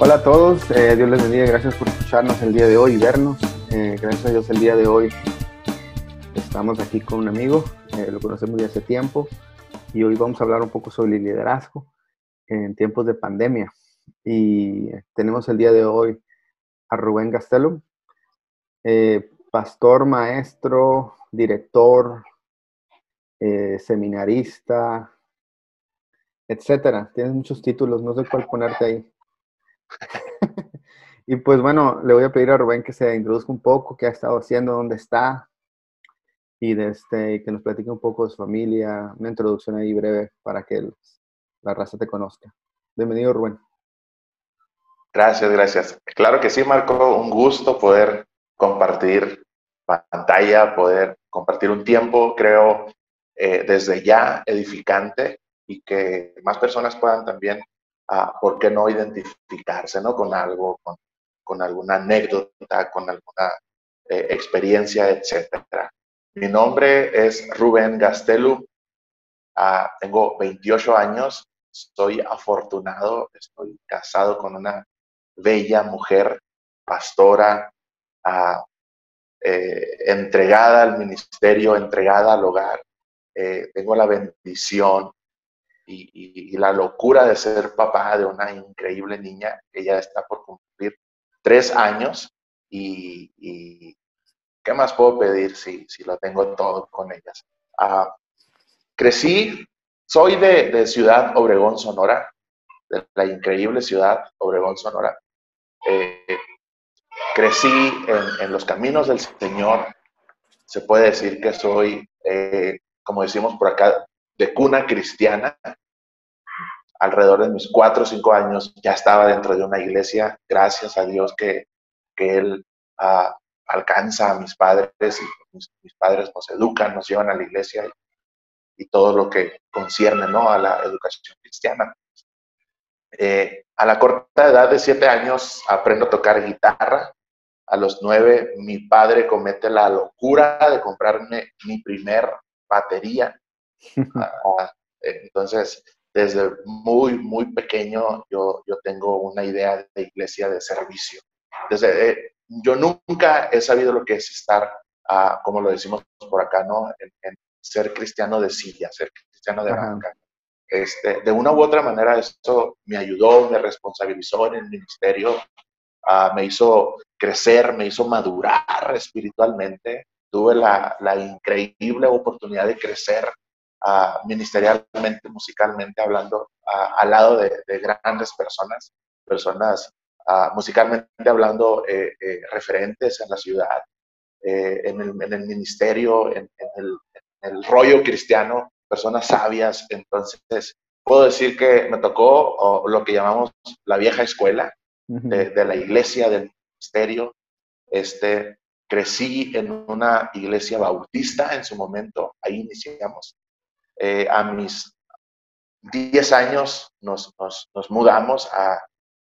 Hola a todos, eh, Dios les bendiga, gracias por escucharnos el día de hoy y vernos. Eh, gracias a Dios el día de hoy estamos aquí con un amigo, eh, lo conocemos de hace tiempo y hoy vamos a hablar un poco sobre el liderazgo en tiempos de pandemia. Y tenemos el día de hoy a Rubén Castelo, pastor, maestro, director, seminarista, etcétera. Tienes muchos títulos, no sé cuál ponerte ahí. y pues bueno, le voy a pedir a Rubén que se introduzca un poco, qué ha estado haciendo, dónde está, y de este, que nos platique un poco de su familia, una introducción ahí breve para que la raza te conozca. Bienvenido, Rubén. Gracias, gracias. Claro que sí, Marco, un gusto poder compartir pantalla, poder compartir un tiempo, creo, eh, desde ya edificante y que más personas puedan también ¿por qué no identificarse ¿no? con algo, con, con alguna anécdota, con alguna eh, experiencia, etcétera? Mi nombre es Rubén Gastelu, ah, tengo 28 años, estoy afortunado, estoy casado con una bella mujer, pastora, ah, eh, entregada al ministerio, entregada al hogar. Eh, tengo la bendición y, la locura de ser papá de una increíble niña que ya está por cumplir tres años y, ¿qué más puedo pedir si, si lo tengo todo con ellas? Ah, crecí, soy de, Ciudad Obregón, Sonora, de la increíble ciudad Obregón, Sonora. Eh, crecí en, los caminos del Señor. Se puede decir que soy, eh, como decimos por acá, de cuna cristiana, alrededor de mis cuatro o cinco años ya estaba dentro de una iglesia, gracias a Dios que, que Él ah, alcanza a mis padres y mis, padres nos educan, nos llevan a la iglesia y, todo lo que concierne ¿no? a la educación cristiana. Eh, a la corta edad de siete años aprendo a tocar guitarra. A los nueve mi padre comete la locura de comprarme mi primer batería. Ah, entonces, desde muy, muy pequeño yo, yo tengo una idea de iglesia de servicio. Desde, eh, yo nunca he sabido lo que es estar, ah, como lo decimos por acá, ¿no? En, ser cristiano de silla, ser cristiano de banca. Este, de una u otra manera esto me ayudó, me responsabilizó en el ministerio, ah, me hizo crecer, me hizo madurar espiritualmente. Tuve la, la increíble oportunidad de crecer ministerialmente, musicalmente hablando, al lado de, grandes personas, personas musicalmente hablando eh, eh, referentes en la ciudad, eh, en, el, ministerio, en, el, rollo cristiano, personas sabias. Entonces, puedo decir que me tocó lo que llamamos la vieja escuela de, de, la iglesia, del ministerio. Este, crecí en una iglesia bautista en su momento, ahí iniciamos. Eh, a mis 10 años nos, mudamos a,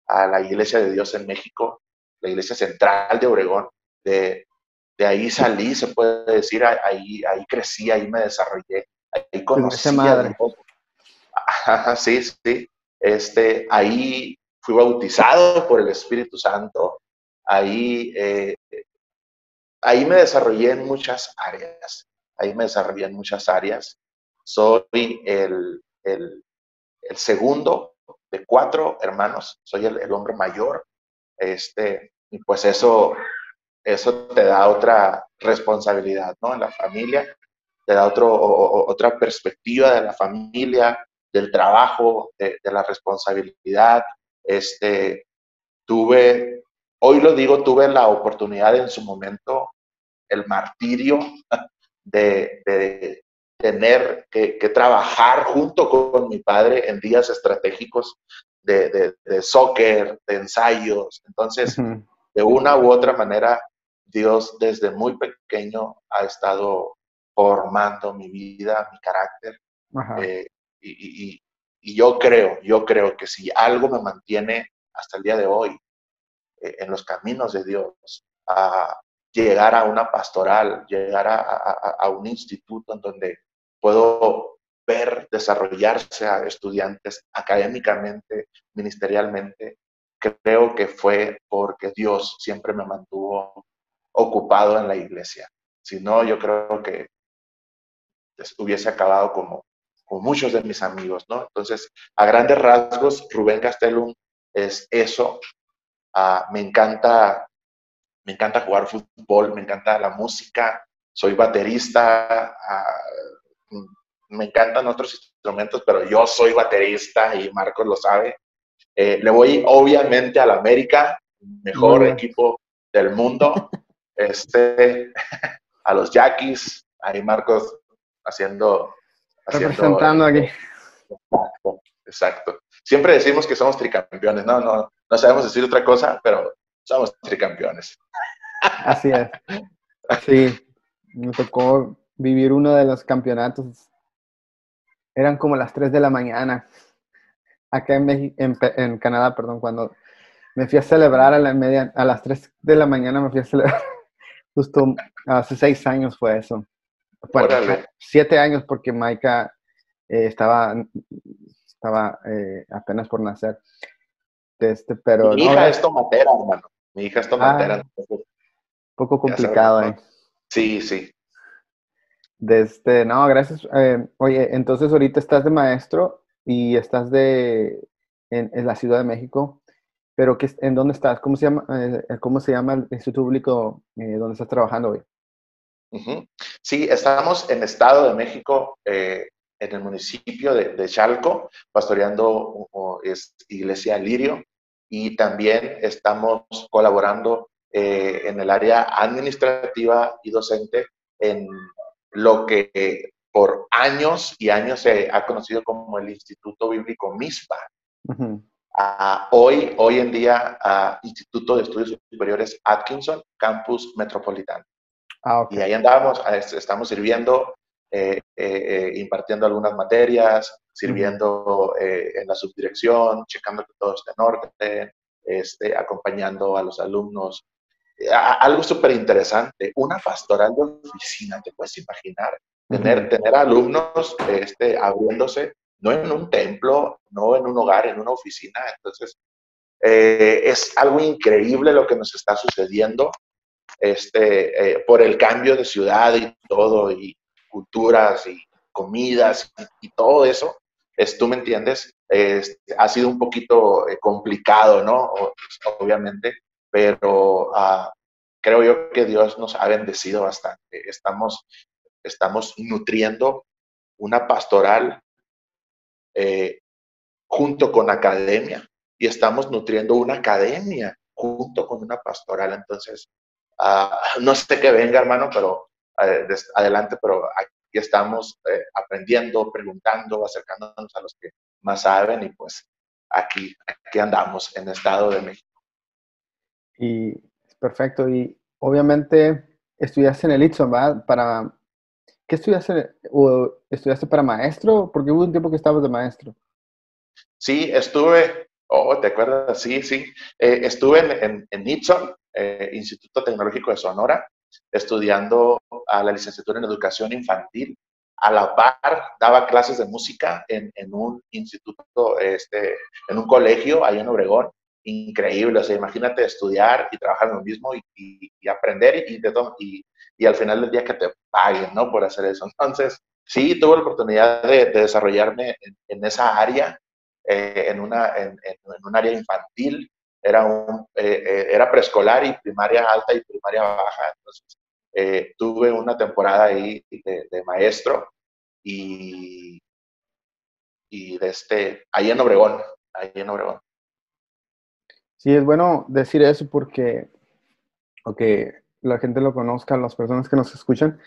la Iglesia de Dios en México, la Iglesia Central de Obregón. De, ahí salí, se puede decir, ahí, ahí crecí, ahí me desarrollé, ahí conocí madre. sí, sí. Este, ahí fui bautizado por el Espíritu Santo. Ahí, eh, ahí me desarrollé en muchas áreas. Ahí me desarrollé en muchas áreas. Soy el, segundo de cuatro hermanos, soy el, hombre mayor. Este, y pues eso, eso te da otra responsabilidad, ¿no? En la familia, te da otro, otra perspectiva de la familia, del trabajo, de, la responsabilidad. Este, tuve, hoy lo digo, tuve la oportunidad en su momento, el martirio de, tener que, trabajar junto con mi padre en días estratégicos de, de, soccer, de ensayos. Entonces, de una u otra manera, Dios desde muy pequeño ha estado formando mi vida, mi carácter. Eh, y, yo creo, yo creo que si algo me mantiene hasta el día de hoy eh, en los caminos de Dios, a llegar a una pastoral, llegar a, a un instituto en donde puedo ver desarrollarse a estudiantes académicamente, ministerialmente, creo que fue porque Dios siempre me mantuvo ocupado en la iglesia. Si no, yo creo que hubiese acabado como, como muchos de mis amigos, ¿no? Entonces, a grandes rasgos, Rubén Castellum es eso. Ah, me encanta, me encanta jugar fútbol, me encanta la música, soy baterista, ah, me encantan otros instrumentos, pero yo soy baterista y Marcos lo sabe. Eh, le voy obviamente al América, mejor equipo del mundo, este, a los Yaquis, ahí Marcos haciendo... Representando aquí. Exacto, exacto. Siempre decimos que somos tricampeones, no, no, no sabemos decir otra cosa, pero somos tricampeones. Así es. Sí, me tocó vivir uno de los campeonatos. Eran como las 3 de la mañana acá en, en, Canadá, perdón, cuando me fui a celebrar a, la media, a las 3 de la mañana, me fui a celebrar, justo hace 6 años fue eso. Bueno, 7 años porque Maika eh, estaba, estaba eh, apenas por nacer. Este, pero, Mi hija es tomatera, hermano. Mi hija es tomatera. Un ah, poco complicado, ¿eh? Sí, sí. De este, no, gracias. Eh, oye, entonces ahorita estás de maestro y estás de, en, la Ciudad de México, pero ¿qué, ¿en dónde estás? ¿Cómo se llama, eh, cómo se llama el instituto público eh, donde estás trabajando hoy? Sí, estamos en Estado de México, en el municipio de, Chalco, pastoreando es Iglesia Lirio, y también estamos colaborando en el área administrativa y docente en lo que por años y años se ha conocido como el Instituto Bíblico MISPA. hoy, hoy en día, Instituto de Estudios Superiores Atkinson, Campus Metropolitano. Ah, y ahí andamos, estamos sirviendo, eh, eh, eh, impartiendo algunas materias, sirviendo en la subdirección, checando que todo esté en orden, este, acompañando a los alumnos. Algo súper interesante, una pastoral de oficina, te puedes imaginar Tener, tener alumnos este, abriéndose, no en un templo, no en un hogar, en una oficina. Entonces, eh, es algo increíble lo que nos está sucediendo este, eh, por el cambio de ciudad y todo, y culturas y comidas y, todo eso. Es, Tú me entiendes, ha sido un poquito eh, complicado, ¿no? Obviamente, pero ah, creo yo que Dios nos ha bendecido bastante. Estamos estamos nutriendo una pastoral eh, junto con academia y estamos nutriendo una academia junto con una pastoral. Entonces, ah, no sé qué venga, hermano, pero eh, adelante, pero aquí estamos eh, aprendiendo, preguntando, acercándonos a los que más saben y pues aquí, aquí andamos en Estado de México. Y perfecto. Y obviamente estudiaste en el Itson, ¿verdad? Para ¿Qué estudiaste? ¿O estudiaste para maestro? Porque hubo un tiempo que estabas de maestro. Sí, estuve, oh, ¿te acuerdas? Sí, sí. Eh, estuve en, en, Nixon, eh, Instituto Tecnológico de Sonora, estudiando a la licenciatura en Educación Infantil. A la par, daba clases de música en, en un instituto, este, en un colegio allá en Obregón. Increíble, o sea, imagínate estudiar y trabajar en lo mismo y, aprender y, de y al final del día que te paguen, ¿no? Por hacer eso. Entonces, sí, tuve la oportunidad de, desarrollarme en, esa área, eh, en, una, en, un área infantil, era, eh, eh, era preescolar y primaria alta y primaria baja. Entonces, tuve una temporada ahí de, maestro y, y de este, ahí en Obregón, ahí en Obregón. Sí, es bueno decir eso porque, ok, la gente lo conozca, las personas que nos escuchan,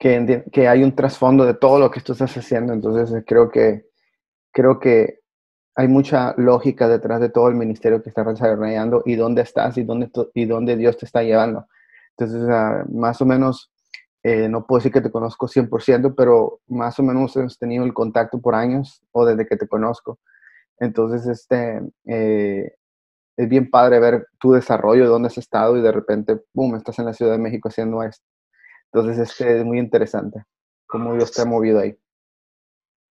que, que hay un trasfondo de todo lo que tú estás haciendo. Entonces eh, creo que, creo que hay mucha lógica detrás de todo el ministerio que estás desarrollando y dónde estás y dónde, y dónde Dios te está llevando. Entonces, ah, más o menos, eh, no puedo decir que te conozco 100%, pero más o menos hemos tenido el contacto por años o desde que te conozco. Entonces, este, eh, es bien padre ver tu desarrollo, dónde has estado y de repente, boom, estás en la Ciudad de México haciendo esto. Entonces, este es muy interesante, cómo Dios te ha movido ahí.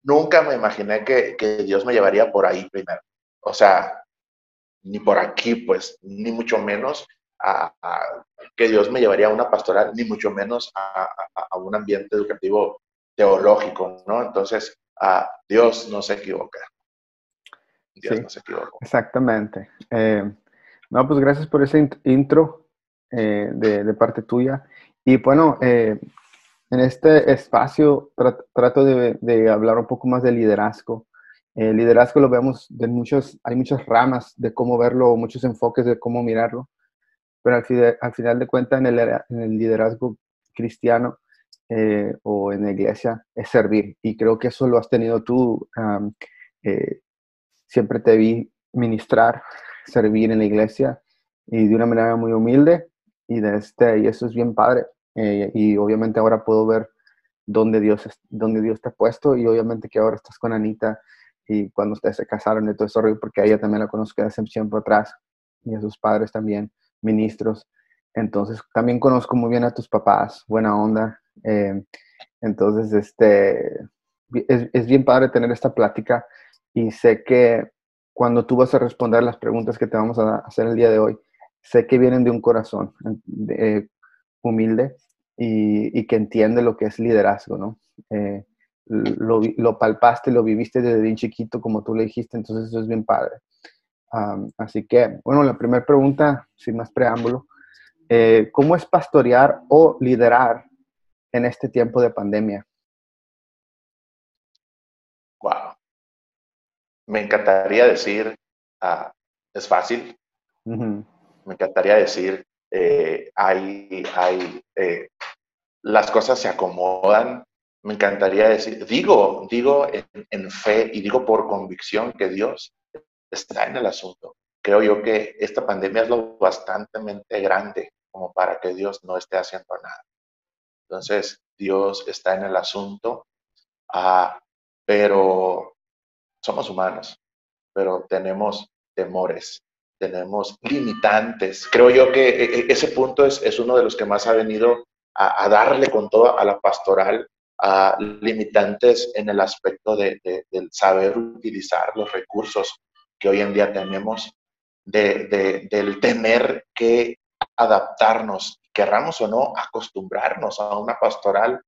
Nunca me imaginé que, que Dios me llevaría por ahí primero. O sea, ni por aquí, pues, ni mucho menos a, que Dios me llevaría a una pastoral, ni mucho menos a, a un ambiente educativo teológico, ¿no? Entonces, a Dios no se equivoca. Dios no se. Exactamente. Eh, no, pues gracias por ese intro eh, de, parte tuya. Y bueno, eh, en este espacio trato de, hablar un poco más de liderazgo. El liderazgo lo vemos de muchos, hay muchas ramas de cómo verlo, muchos enfoques de cómo mirarlo, pero al, final de cuentas en el liderazgo cristiano eh, o en la iglesia es servir. Y creo que eso lo has tenido tú. Eh, siempre te vi ministrar, servir en la iglesia y de una manera muy humilde y, de este, y eso es bien padre. Eh, y obviamente ahora puedo ver dónde Dios, dónde Dios te puesto y obviamente que ahora estás con Anita y cuando ustedes se casaron y todo eso, porque ella también la conozco hace tiempo atrás y a sus padres también, ministros. Entonces también conozco muy bien a tus papás, buena onda, eh, entonces, este, es, es, bien padre tener esta plática y sé que cuando tú vas a responder las preguntas que te vamos a hacer el día de hoy, sé que vienen de un corazón eh, humilde y, que entiende lo que es liderazgo, ¿no? Eh, lo, lo, palpaste, lo viviste desde bien chiquito, como tú le dijiste, entonces eso es bien padre. así que, bueno, la primera pregunta, sin más preámbulo, ¿cómo es pastorear o liderar en este tiempo de pandemia? Me encantaría decir, ah, es fácil. Me encantaría decir, eh, hay, hay, eh, las cosas se acomodan. Me encantaría decir, digo, digo en, en fe y digo por convicción que Dios está en el asunto. Creo yo que esta pandemia es lo bastante grande como para que Dios no esté haciendo nada. Entonces, Dios está en el asunto, ah, pero somos humanos, pero tenemos temores, tenemos limitantes. Creo yo que e, e, ese punto es, uno de los que más ha venido a, darle con todo a la pastoral, a limitantes en el aspecto de, del saber utilizar los recursos que hoy en día tenemos, de, del tener que adaptarnos querramos o no, acostumbrarnos a una pastoral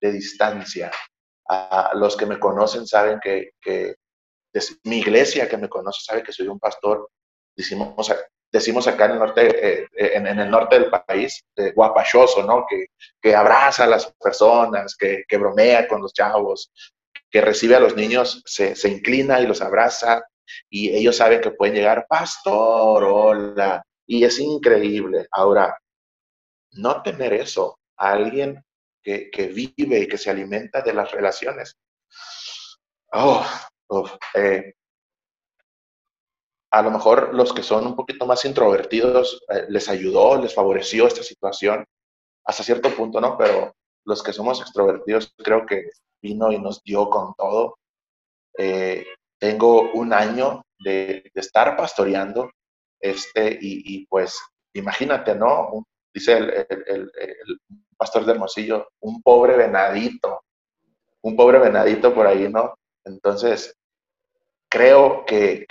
de distancia. A los que me conocen saben que, mi iglesia que me conoce sabe que soy un pastor, decimos, decimos acá en el norte, eh, eh, en, el norte del país, guapachoso, ¿no? Que, que, abraza a las personas, que, que, bromea con los chavos, que recibe a los niños, se, se inclina y los abraza, y ellos saben que pueden llegar, pastor, hola, y es increíble. Ahora, no tener eso, a alguien que, vive y que se alimenta de las relaciones. Oh, eh, a lo mejor los que son un poquito más introvertidos eh, les ayudó, les favoreció esta situación hasta cierto punto, ¿no? Pero los que somos extrovertidos creo que vino y nos dio con todo. Eh, tengo un año de, estar pastoreando este, y, pues imagínate, ¿no? dice el, pastor de Hermosillo, un pobre venadito, un pobre venadito por ahí, ¿no? Entonces, creo que,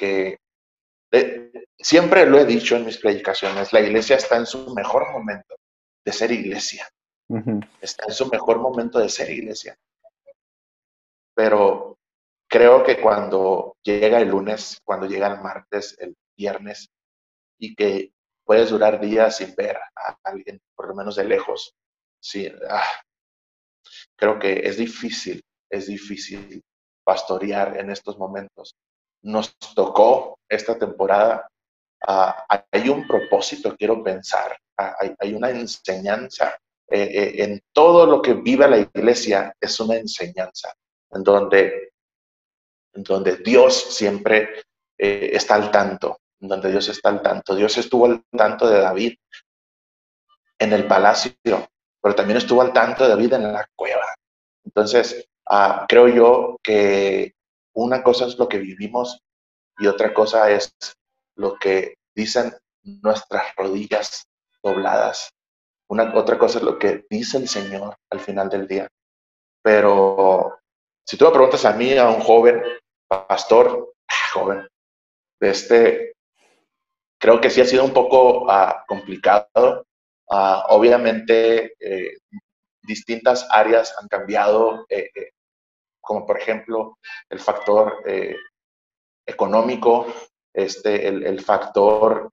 eh, siempre lo he dicho en mis predicaciones, la iglesia está en su mejor momento de ser iglesia. Está en su mejor momento de ser iglesia. Pero creo que cuando llega el lunes, cuando llega el martes, el viernes, y que puedes durar días sin ver a alguien, por lo menos de lejos. Sí, ah, creo que es difícil, es difícil pastorear en estos momentos. Nos tocó esta temporada, ah, hay un propósito, quiero pensar, ah, hay, una enseñanza. Eh, eh, en todo lo que vive la iglesia es una enseñanza, en donde, en donde Dios siempre eh, está al tanto, donde Dios está al tanto. Dios estuvo al tanto de David en el palacio, pero también estuvo al tanto de David en la cueva. Entonces, ah, creo yo que una cosa es lo que vivimos y otra cosa es lo que dicen nuestras rodillas dobladas. Una, otra cosa es lo que dice el Señor al final del día. Pero si tú me preguntas a mí, a un joven pastor, ah, joven, este, creo que sí ha sido un poco ah, complicado. Ah, obviamente, eh, distintas áreas han cambiado, eh, eh, como por ejemplo el factor económico, este, el, el factor,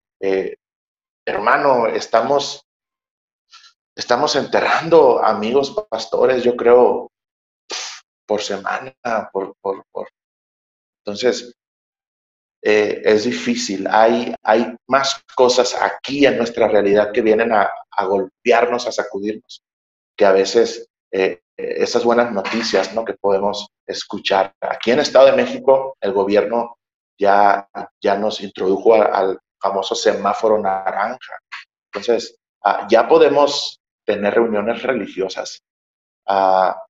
hermano, estamos, estamos enterrando amigos pastores, yo creo, por semana, por, por, por. Entonces, eh, es difícil. Hay, hay más cosas aquí en nuestra realidad que vienen a, golpearnos, a sacudirnos, que a veces eh, esas buenas noticias ¿no? que podemos escuchar. Aquí en Estado de México, el gobierno ya, ya nos introdujo al famoso semáforo naranja. Entonces, ah, ya podemos tener reuniones religiosas, ah,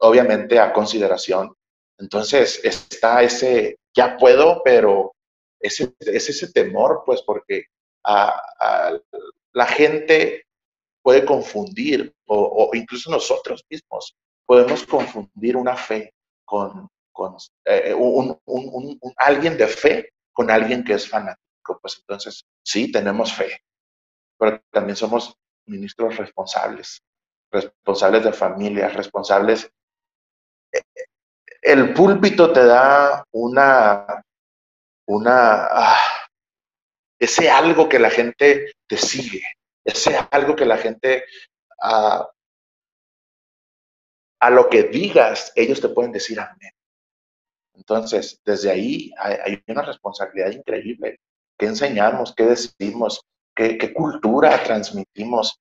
obviamente a consideración. Entonces, está ese, ya puedo, pero es, ese temor, pues, porque la gente puede confundir, o, incluso nosotros mismos podemos confundir una fe con, eh, un, alguien de fe con alguien que es fanático. Pues entonces, sí, tenemos fe, pero también somos ministros responsables, responsables de familias, responsables. Eh, el púlpito te da una una, ah, ese algo que la gente te sigue, ese algo que la gente, ah, a lo que digas, ellos te pueden decir amén. Entonces, desde ahí hay, una responsabilidad increíble. ¿Qué enseñamos? ¿Qué decimos? ¿Qué, cultura transmitimos?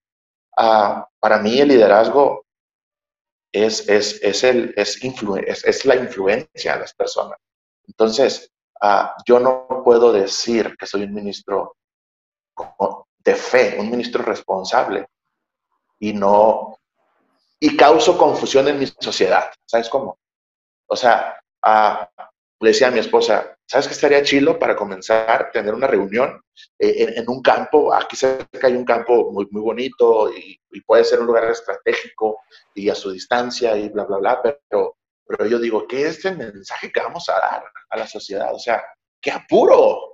Ah, para mí el liderazgo es, es, es, el, es, es, la influencia a las personas. Entonces, Ah, yo no puedo decir que soy un ministro de fe, un ministro responsable, y no, y causo confusión en mi sociedad. ¿Sabes cómo? O sea, ah, le decía a mi esposa, ¿sabes qué estaría chilo para comenzar, tener una reunión eh, en, un campo? Aquí cerca hay un campo muy, muy bonito y, y, puede ser un lugar estratégico y a su distancia y bla, bla, bla, pero pero yo digo, ¿qué es el mensaje que vamos a dar a la sociedad? O sea, qué apuro,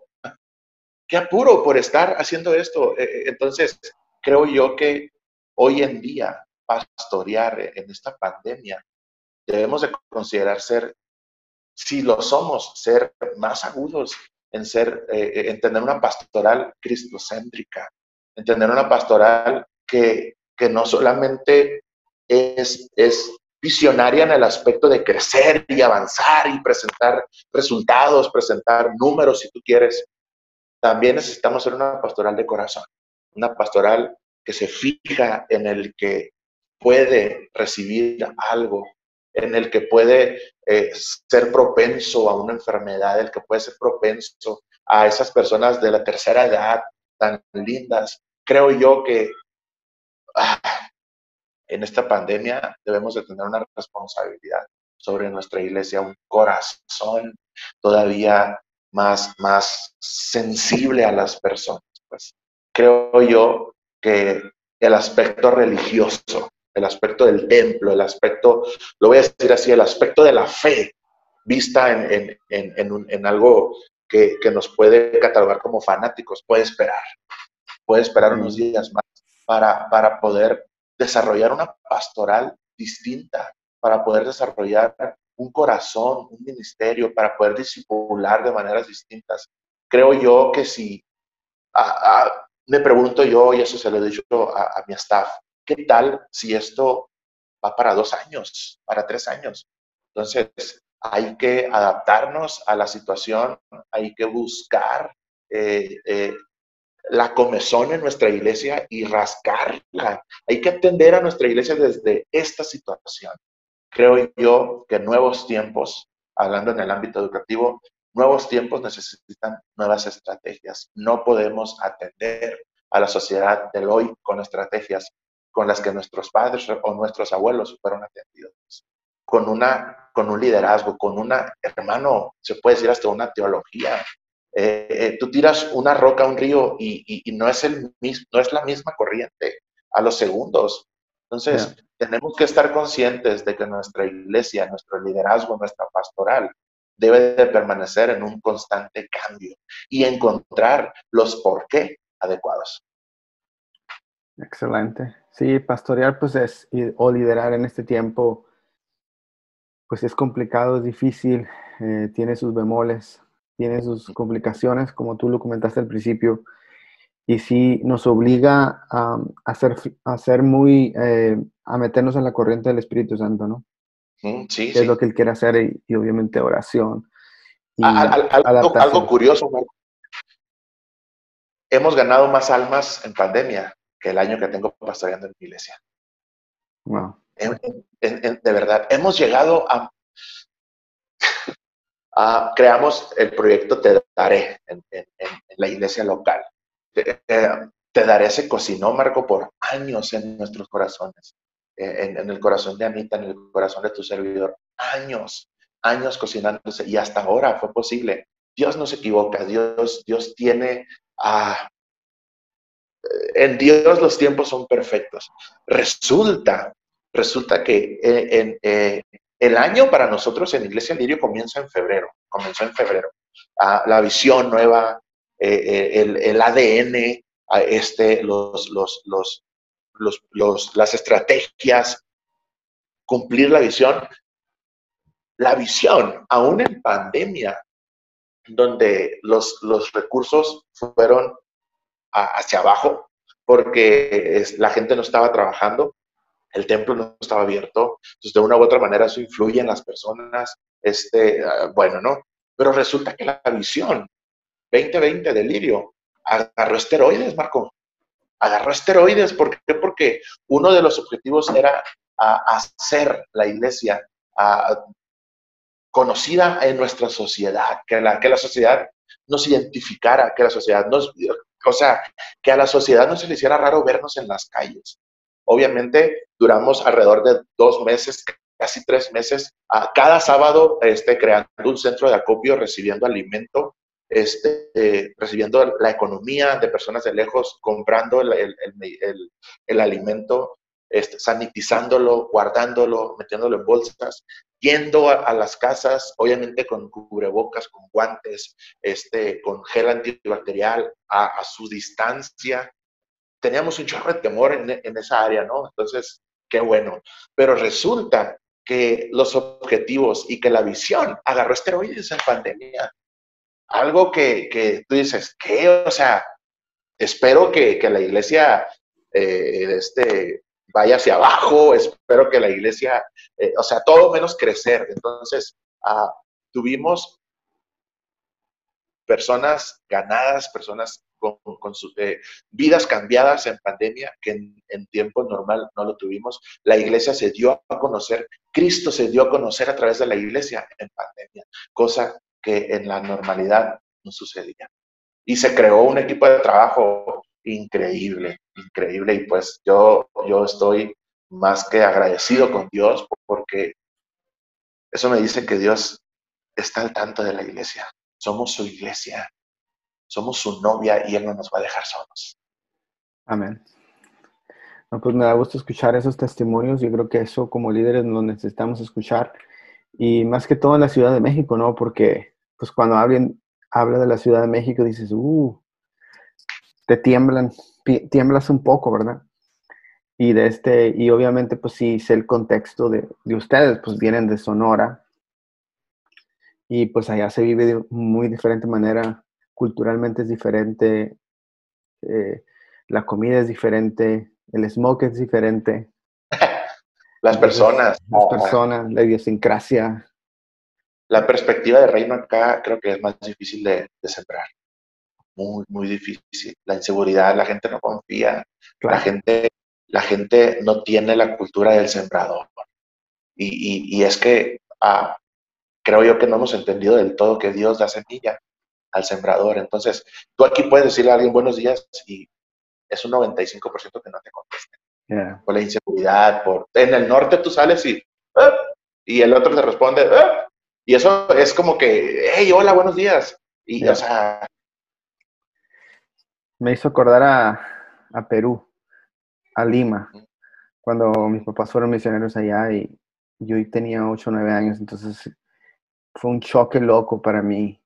apuro por estar haciendo esto. Eh, eh, entonces, creo yo que hoy en día, pastorear en esta pandemia, debemos de considerar ser, si lo somos, ser más agudos en ser, eh, en tener una pastoral cristocéntrica, en tener una pastoral que, que no solamente es, es visionaria en el aspecto de crecer y avanzar y presentar resultados, presentar números, si tú quieres. También necesitamos ser una pastoral de corazón, una pastoral que se fija en el que puede recibir algo, en el que puede eh, ser propenso a una enfermedad, el que puede ser propenso a esas personas de la tercera edad tan lindas. Creo yo que ah, en esta pandemia debemos de tener una responsabilidad sobre nuestra iglesia, un corazón todavía más, más sensible a las personas. Pues creo yo que el aspecto religioso, el aspecto del templo, el aspecto, lo voy a decir así, el aspecto de la fe vista en, en, algo que, que, nos puede catalogar como fanáticos, puede esperar, puede esperar unos días más para, para poder desarrollar una pastoral distinta, para poder desarrollar un corazón, un ministerio, para poder disipular de maneras distintas. Creo yo que si, me pregunto yo, y eso se lo he dicho a, mi staff, ¿qué tal si esto va para dos años, para tres años? Entonces, hay que adaptarnos a la situación, hay que buscar eh, eh, la comezón en nuestra iglesia y rascarla. Hay que atender a nuestra iglesia desde esta situación. Creo yo que nuevos tiempos, hablando en el ámbito educativo, nuevos tiempos necesitan nuevas estrategias. No podemos atender a la sociedad del hoy con estrategias con las que nuestros padres o nuestros abuelos fueron atendidos. Con, una, con un liderazgo, con una, hermano, se puede decir hasta una teología, eh, eh, tú tiras una roca a un río y, no, es el no es la misma corriente a los segundos. Entonces, tenemos que estar conscientes de que nuestra iglesia, nuestro liderazgo, nuestra pastoral, debe de permanecer en un constante cambio y encontrar los por qué adecuados. Excelente. Sí, pastorear pues es, o liderar en este tiempo, pues es complicado, es difícil, eh, tiene sus bemoles, tiene sus complicaciones, como tú lo comentaste al principio, y sí nos obliga a, a ser, muy, eh, a meternos en la corriente del Espíritu Santo, ¿no? Sí, sí. Es lo que Él quiere hacer y, obviamente oración. algo, curioso, Marco. Hemos ganado más almas en pandemia que el año que tengo pastoreando en mi iglesia. Wow. de verdad, hemos llegado a, creamos el proyecto Te Daré en, la iglesia local. Te, Daré se cocinó, Marco, por años en nuestros corazones, en, en, el corazón de Anita, en el corazón de tu servidor. Años, años cocinándose y hasta ahora fue posible. Dios no se equivoca, Dios, Dios tiene a en Dios los tiempos son perfectos. Resulta, resulta que eh, en, eh, el año para nosotros en Iglesia Lirio comienza en febrero, comenzó en febrero. Ah, la visión nueva, eh, el, ADN, ah, este, los, los, los, las estrategias, cumplir la visión. La visión, aún en pandemia, donde los, los recursos fueron hacia abajo porque la gente no estaba trabajando, el templo no estaba abierto, entonces de una u otra manera eso influye en las personas, este, ah, bueno, ¿no? Pero resulta que la visión 2020 de Lirio agarró esteroides, Marco, agarró esteroides, ¿por qué? Porque uno de los objetivos era hacer la iglesia conocida en nuestra sociedad, que la, que la sociedad nos identificara, que la sociedad nos, o sea, que a la sociedad no se le hiciera raro vernos en las calles. Obviamente, duramos alrededor de dos meses, casi tres meses, a cada sábado este, creando un centro de acopio, recibiendo alimento, este, recibiendo la economía de personas de lejos, comprando el, el, el, alimento, este, sanitizándolo, guardándolo, metiéndolo en bolsas, yendo a, las casas, obviamente con cubrebocas, con guantes, este, con gel antibacterial, a, su distancia. Teníamos un chorro de temor en, en esa área, ¿no? Entonces, qué bueno. Pero resulta que los objetivos y que la visión agarró esteroides en pandemia. Algo que, que tú dices, ¿qué? O sea, espero que, que la iglesia eh, este, vaya hacia abajo, espero que la iglesia, eh, o sea, todo menos crecer. Entonces, ah, tuvimos personas ganadas, personas con, sus eh, vidas cambiadas en pandemia, que en, tiempo normal no lo tuvimos. La iglesia se dio a conocer, Cristo se dio a conocer a través de la iglesia en pandemia, cosa que en la normalidad no sucedía. Y se creó un equipo de trabajo increíble, increíble. Y pues yo, yo estoy más que agradecido con Dios porque eso me dice que Dios está al tanto de la iglesia. Somos su iglesia, somos su novia y Él no nos va a dejar solos. Amén. pues me da gusto escuchar esos testimonios. Yo creo que eso como líderes lo necesitamos escuchar. Y más que todo en la Ciudad de México, ¿no? Porque pues cuando alguien habla de la Ciudad de México dices, uh, te tiemblan, tiemblas un poco, ¿verdad? Y de este, y obviamente, pues sí, sé el contexto de, de ustedes, pues vienen de Sonora. Y pues allá se vive de muy diferente manera, culturalmente es diferente, eh, la comida es diferente, el smoke es diferente. Las personas. Las personas, la idiosincrasia. La perspectiva de reino acá creo que es más difícil de, de sembrar muy, muy difícil. La inseguridad, la gente no confía, la, gente, la gente no tiene la cultura del sembrador. Y, y, es que ah, creo yo que no hemos entendido del todo que Dios da semilla al sembrador. Entonces, tú aquí puedes decirle a alguien buenos días y es un 95% que no te conteste. Por la inseguridad, por... En el norte tú sales y... Ah", y el otro te responde... Ah", y eso es como que, hey, hola, buenos días. Y, o sea, me hizo acordar a, Perú, a Lima, cuando mis papás fueron misioneros allá y yo tenía 8 o 9 años, entonces fue un choque loco para mí.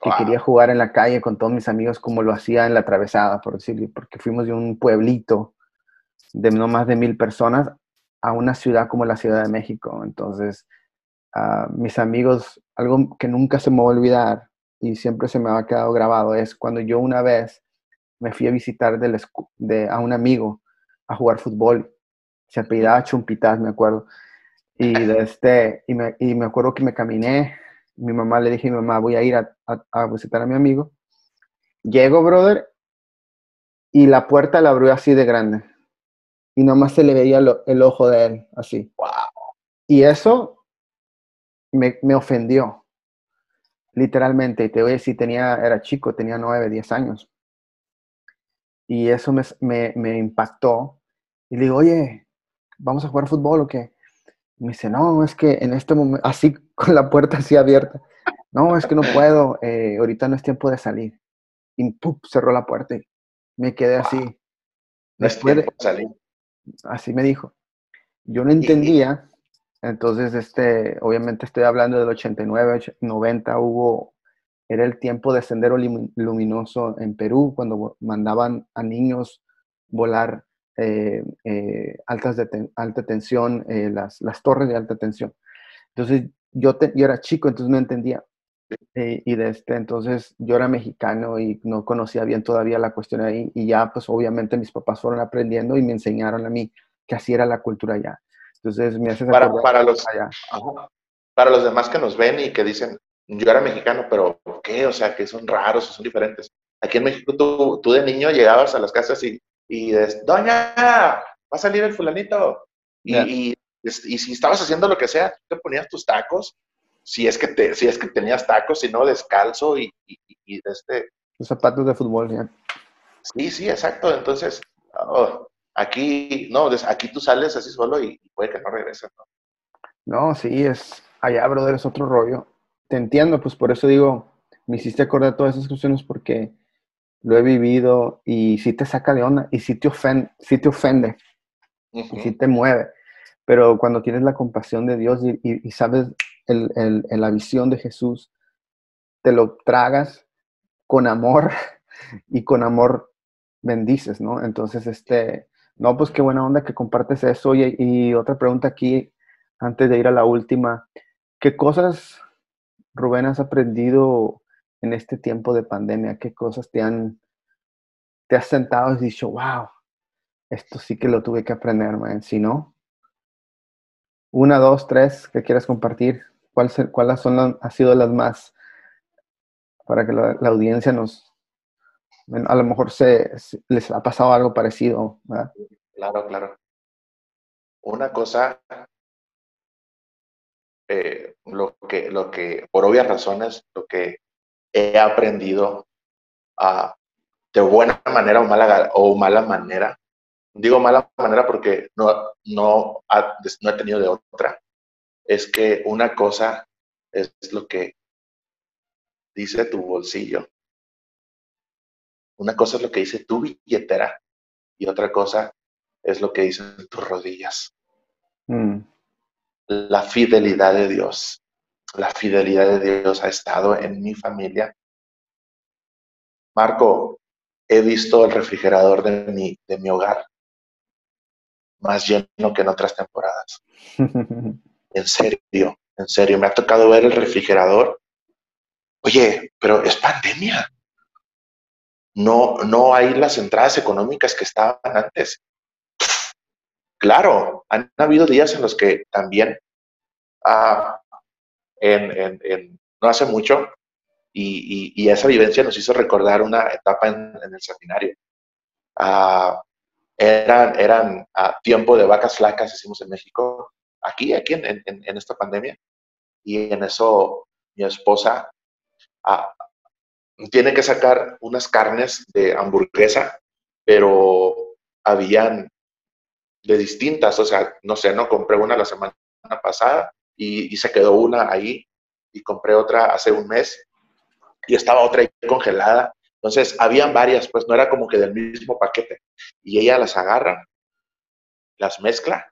Que quería jugar en la calle con todos mis amigos como lo hacía en la atravesada, por decirlo, porque fuimos de un pueblito de no más de mil personas a una ciudad como la Ciudad de México. Entonces, mis amigos, algo que nunca se me va a olvidar y siempre se me ha quedado grabado es cuando yo una vez me fui a visitar de, a un amigo a jugar fútbol. Se apellidaba Chumpitas, me acuerdo. Y, de este, y, me, y me acuerdo que me caminé. Mi mamá le dije a mi mamá, voy a ir a, a, visitar a mi amigo. Llego, brother, y la puerta la abrió así de grande. Y nomás se le veía el ojo de él, así. Wow. Y eso me, me ofendió, literalmente. Y te voy a decir, tenía, era chico, tenía nueve, diez años. Y eso me, me, me impactó. Y le digo, oye, ¿vamos a jugar fútbol o qué? me dice, no, es que en este momento, así con la puerta así abierta, no, es que no puedo, eh, ahorita no es tiempo de salir. Y ¡pum! cerró la puerta y me quedé así. Después de salir. Así me dijo. Yo no entendía, entonces, este, obviamente estoy hablando del 89, 90, hubo, era el tiempo de Sendero Luminoso en Perú, cuando mandaban a niños volar eh, eh, altas de alta tensión, eh, las, las, torres de alta tensión. Entonces, yo, yo era chico, entonces no entendía. y de este, entonces yo era mexicano y no conocía bien todavía la cuestión ahí. Y ya, pues obviamente mis papás fueron aprendiendo y me enseñaron a mí que así era la cultura allá. Entonces, me haces para, para los allá. Para los demás que nos ven y que dicen, yo era mexicano, pero ¿qué? O sea, que son raros, son diferentes. Aquí en México tú, tú de niño llegabas a las casas y y dices, doña, va a salir el fulanito. Y, y, si estabas haciendo lo que sea, te ponías tus tacos, si es que, te, si es que tenías tacos, si no, descalzo y, y, este... Los zapatos de fútbol, ya. Sí, sí, exacto. Entonces, oh, aquí, no, aquí tú sales así solo y puede que no regreses, ¿no? No, sí, es, allá, brother, es otro rollo. Te entiendo, pues por eso digo, me hiciste acordar todas esas cuestiones porque lo he vivido y sí te saca de onda y sí te ofende, sí te ofende y sí te mueve. Pero cuando tienes la compasión de Dios y, sabes el, el, la visión de Jesús, te lo tragas con amor y con amor bendices, ¿no? Entonces, este, no, pues qué buena onda que compartes eso. Y, otra pregunta aquí, antes de ir a la última, ¿qué cosas, Rubén, has aprendido en este tiempo de pandemia? ¿Qué cosas te han, te has sentado y dicho, wow, esto sí que lo tuve que aprender, man? Si no, una, dos, tres, que quieras compartir? ¿Cuáles son las, ha sido las más para que la, audiencia nos, a lo mejor se, les ha pasado algo parecido, Claro, claro. Una cosa, eh, lo, que, lo que, por obvias razones, lo que he aprendido a, de buena manera o mala, o mala manera. Digo mala manera porque no, no, no he tenido de otra. Es que una cosa es lo que dice tu bolsillo. Una cosa es lo que dice tu billetera y otra cosa es lo que dicen tus rodillas. Mm. La fidelidad de Dios la fidelidad de Dios ha estado en mi familia. Marco, he visto el refrigerador de mi, de mi hogar más lleno que en otras temporadas. en serio, en serio, me ha tocado ver el refrigerador. Oye, pero es pandemia. No, no hay las entradas económicas que estaban antes. Claro, han habido días en los que también ah, en, no hace mucho y, esa vivencia nos hizo recordar una etapa en, el seminario. Ah, eran eran ah, tiempo de vacas flacas, decimos en México, aquí, aquí en, esta pandemia. Y en eso mi esposa tiene que sacar unas carnes de hamburguesa, pero habían de distintas, o sea, no sé, no compré una la semana pasada y, se quedó una ahí y compré otra hace un mes y estaba otra ahí congelada. Entonces, habían varias, pues no era como que del mismo paquete. Y ella las agarra, las mezcla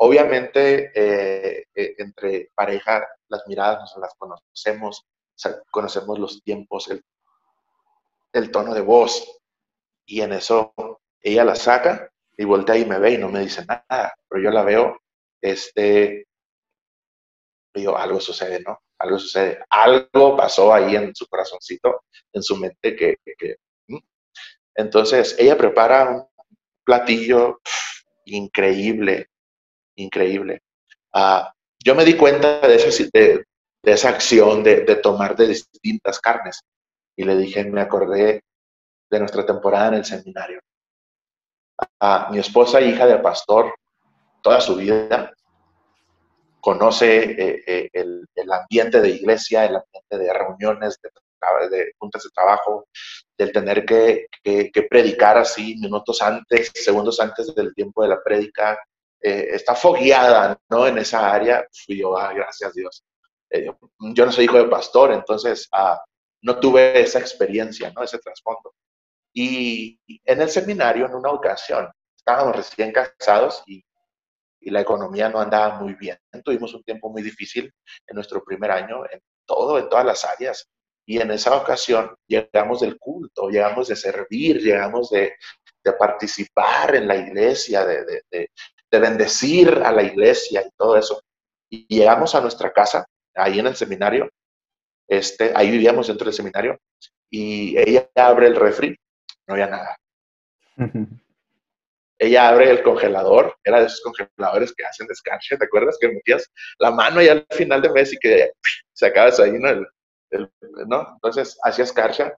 Obviamente, eh, eh, entre pareja, las miradas nos las conocemos, conocemos los tiempos, el, el tono de voz, y en eso ella la saca y voltea y me ve y no me dice nada, pero yo la veo, este, digo, algo sucede, ¿no? Algo sucede, algo pasó ahí en su corazoncito, en su mente que... Entonces, ella prepara un platillo increíble, increíble. Ah, yo me di cuenta de, de, esa acción de, de, tomar de distintas carnes y le dije, me acordé de nuestra temporada en el seminario. A mi esposa, hija de pastor, toda su vida, conoce eh, eh, el, ambiente de iglesia, el ambiente de reuniones, de, de juntas de trabajo, del tener que, predicar así minutos antes, segundos antes del tiempo de la prédica. Eh, está fogueada ¿no? en esa área. Fui yo, ah, gracias Dios. Yo no soy hijo de pastor, entonces ah, no tuve esa experiencia, ¿no? ese trasfondo. Y en el seminario, en una ocasión, estábamos recién casados y, y, la economía no andaba muy bien. Tuvimos un tiempo muy difícil en nuestro primer año, en todo, en todas las áreas. Y en esa ocasión llegamos del culto, llegamos de servir, llegamos de, de participar en la iglesia, de, de, de, bendecir a la iglesia y todo eso. Y llegamos a nuestra casa, ahí en el seminario, este, ahí vivíamos dentro del seminario, y ella abre el refri no había nada. Ella abre el congelador, era de esos congeladores que hacen descarga, ¿te acuerdas? Que metías la mano ya al final de mes y que sacabas ahí, ¿no? ¿no? Entonces hacía escarcha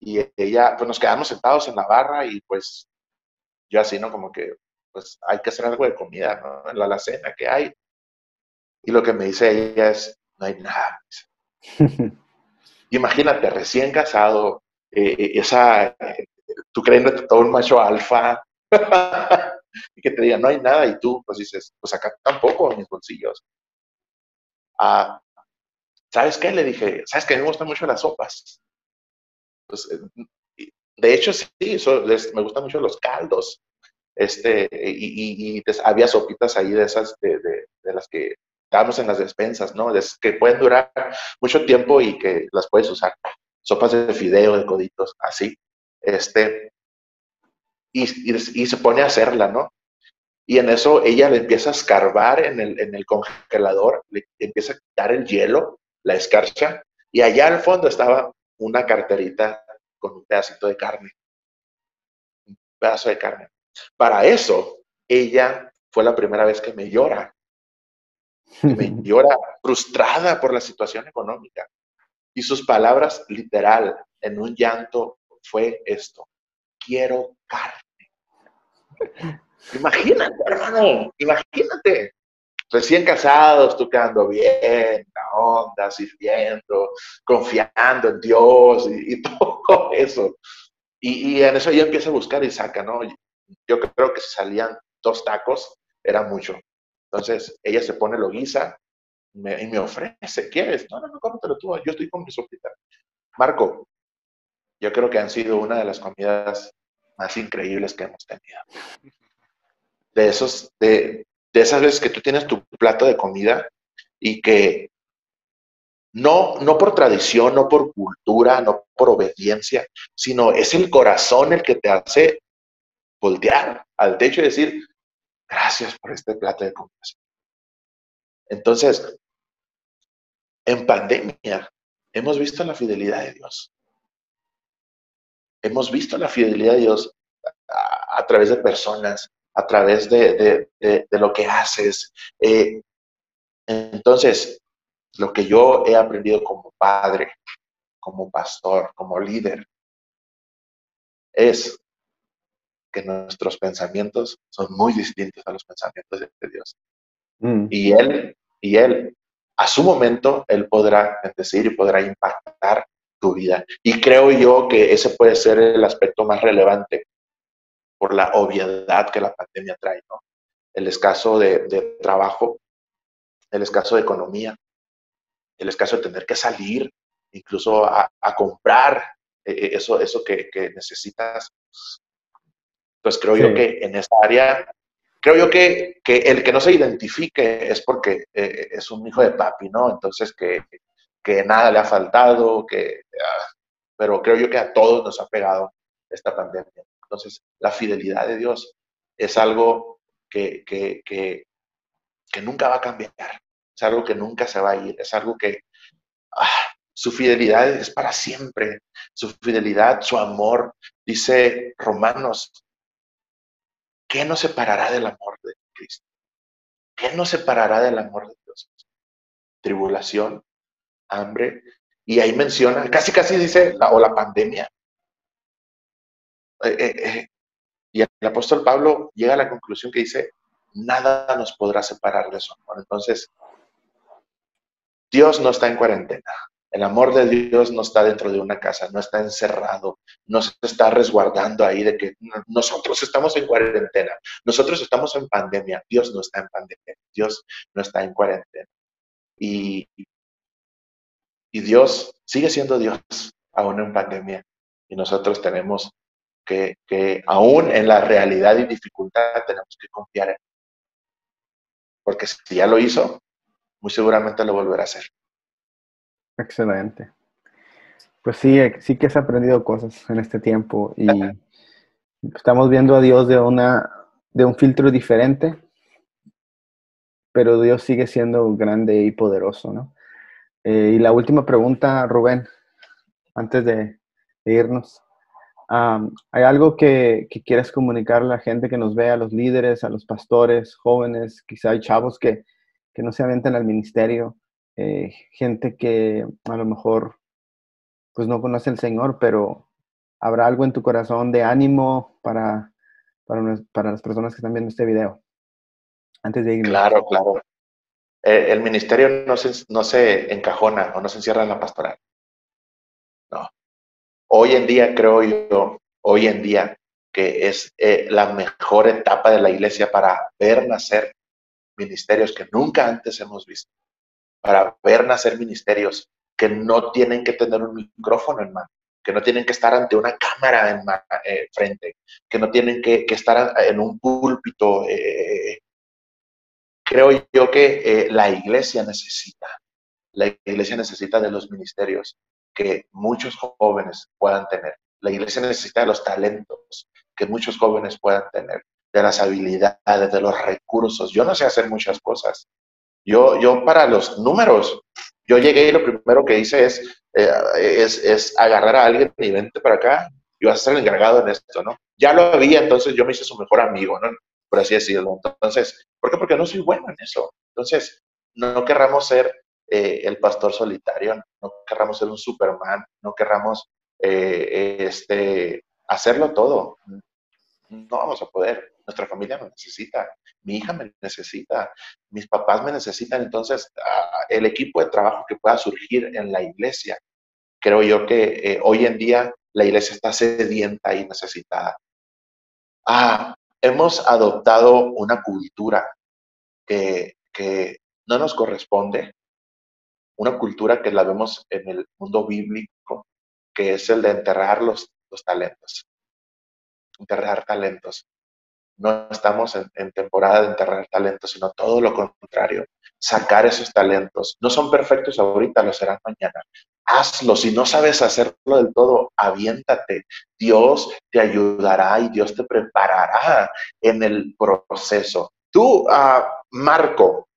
y ella, pues nos quedamos sentados en la barra y pues yo así, ¿no? Como que, pues hay que hacer algo de comida, ¿no? En la alacena que hay. Y lo que me dice ella es, no hay nada. Imagínate, recién casado, eh, esa, tú creyendo todo un macho alfa, y que te diga, no hay nada, y tú pues dices, pues acá tampoco en mis bolsillos. Ah, ¿Sabes qué? Le dije, ¿sabes que a mí me gustan mucho las sopas? Pues, eh, de hecho, sí, me gustan mucho los caldos. Este, y, había sopitas ahí de esas, de, de, las que damos en las despensas, ¿no? que pueden durar mucho tiempo y que las puedes usar sopas de fideo, de coditos, así. Este, y, se pone a hacerla, ¿no? Y en eso ella le empieza a escarbar en el, en el congelador, le empieza a quitar el hielo, la escarcha, y allá al fondo estaba una carterita con un pedacito de carne. Un pedazo de carne. Para eso, ella fue la primera vez que me llora. Me llora frustrada por la situación económica. Y sus palabras literal en un llanto fue esto, quiero carne. Imagínate, hermano, imagínate. Recién casados, tú quedando bien, la onda, sirviendo, confiando en Dios y, todo eso. Y, en eso ella empieza a buscar y saca, ¿no? Yo creo que si salían dos tacos, era mucho. Entonces ella se pone lo guisa y me ofrece, ¿quieres? No, no, no, cómetelo tú, yo estoy con mi sopita. Marco, yo creo que han sido una de las comidas más increíbles que hemos tenido. De esos, de, de esas veces que tú tienes tu plato de comida y que no, no por tradición, no por cultura, no por obediencia, sino es el corazón el que te hace voltear al techo y decir, gracias por este plato de comida. Entonces, en pandemia hemos visto la fidelidad de Dios. Hemos visto la fidelidad de Dios a, través de personas, a través de, lo que haces. Eh, entonces, lo que yo he aprendido como padre, como pastor, como líder, es que nuestros pensamientos son muy distintos a los pensamientos de Dios. Mm. Y Él, y Él a su momento Él podrá decir y podrá impactar tu vida. Y creo yo que ese puede ser el aspecto más relevante por la obviedad que la pandemia trae, ¿no? El escaso de, trabajo, el escaso de economía, el escaso de tener que salir, incluso a, comprar eh, eh, eso, eso que, necesitas. Pues creo yo que en esta área creo yo que, que, el que no se identifique es porque eh, es un hijo de papi, ¿no? Entonces que, que nada le ha faltado, que, ah, pero creo yo que a todos nos ha pegado esta pandemia. Entonces, la fidelidad de Dios es algo que, que, que, que nunca va a cambiar, es algo que nunca se va a ir, es algo que ah, su fidelidad es para siempre, su fidelidad, su amor. Dice Romanos, ¿qué nos separará del amor de Cristo? ¿Qué nos separará del amor de Dios? Tribulación, hambre, y ahí menciona, casi casi dice, la, o la pandemia. Eh, eh, eh, y el apóstol Pablo llega a la conclusión que dice, nada nos podrá separar de su amor. Entonces, Dios no está en cuarentena. El amor de Dios no está dentro de una casa, no está encerrado, no se está resguardando ahí de que nosotros estamos en cuarentena, nosotros estamos en pandemia, Dios no está en pandemia, Dios no está en cuarentena. Y, Dios sigue siendo Dios aún en pandemia. Y nosotros tenemos que, que aún en la realidad y dificultad tenemos que confiar en Él. Porque si ya lo hizo, muy seguramente lo volverá a hacer. Excelente. Pues sí, eh, sí que has aprendido cosas en este tiempo y estamos viendo a Dios de una de un filtro diferente, pero Dios sigue siendo grande y poderoso, ¿no? Eh, y la última pregunta, Rubén, antes de, irnos. ¿Hay algo que, que, quieras comunicar a la gente que nos ve, a los líderes, a los pastores, jóvenes, quizá hay chavos que, que no se avientan al ministerio? Eh, gente que a lo mejor pues no conoce el Señor, pero habrá algo en tu corazón de ánimo para, para, para las personas que están viendo este video. Antes de ir. Claro, claro. Eh, el ministerio no se, no se encajona o no se encierra en la pastoral. No. Hoy en día creo yo, hoy en día, que es eh, la mejor etapa de la iglesia para ver nacer ministerios que nunca antes hemos visto para ver nacer ministerios que no tienen que tener un micrófono en mano, que no tienen que estar ante una cámara en eh, frente, que no tienen que, estar en un púlpito. Eh, creo yo que eh, la iglesia necesita, la iglesia necesita de los ministerios que muchos jóvenes puedan tener. La iglesia necesita de los talentos que muchos jóvenes puedan tener, de las habilidades, de los recursos. Yo no sé hacer muchas cosas, yo, yo para los números, yo llegué y lo primero que hice es, eh, es, es, agarrar a alguien y vente para acá, yo voy a ser el encargado en esto, ¿no? Ya lo había, entonces yo me hice su mejor amigo, ¿no? Por así decirlo. Entonces, ¿por qué? Porque no soy bueno en eso. Entonces, no querramos ser eh, el pastor solitario, no querramos ser un Superman, no querramos eh, este, hacerlo todo. No vamos a poder nuestra familia me necesita, mi hija me necesita, mis papás me necesitan. Entonces, el equipo de trabajo que pueda surgir en la iglesia, creo yo que eh, hoy en día la iglesia está sedienta y necesitada. Ah, hemos adoptado una cultura que, que no nos corresponde, una cultura que la vemos en el mundo bíblico, que es el de enterrar los, los talentos, enterrar talentos no estamos en, temporada de enterrar talentos, sino todo lo contrario, sacar esos talentos. No son perfectos ahorita, lo serán mañana. Hazlo, si no sabes hacerlo del todo, aviéntate. Dios te ayudará y Dios te preparará en el proceso. Tú, uh, Marco,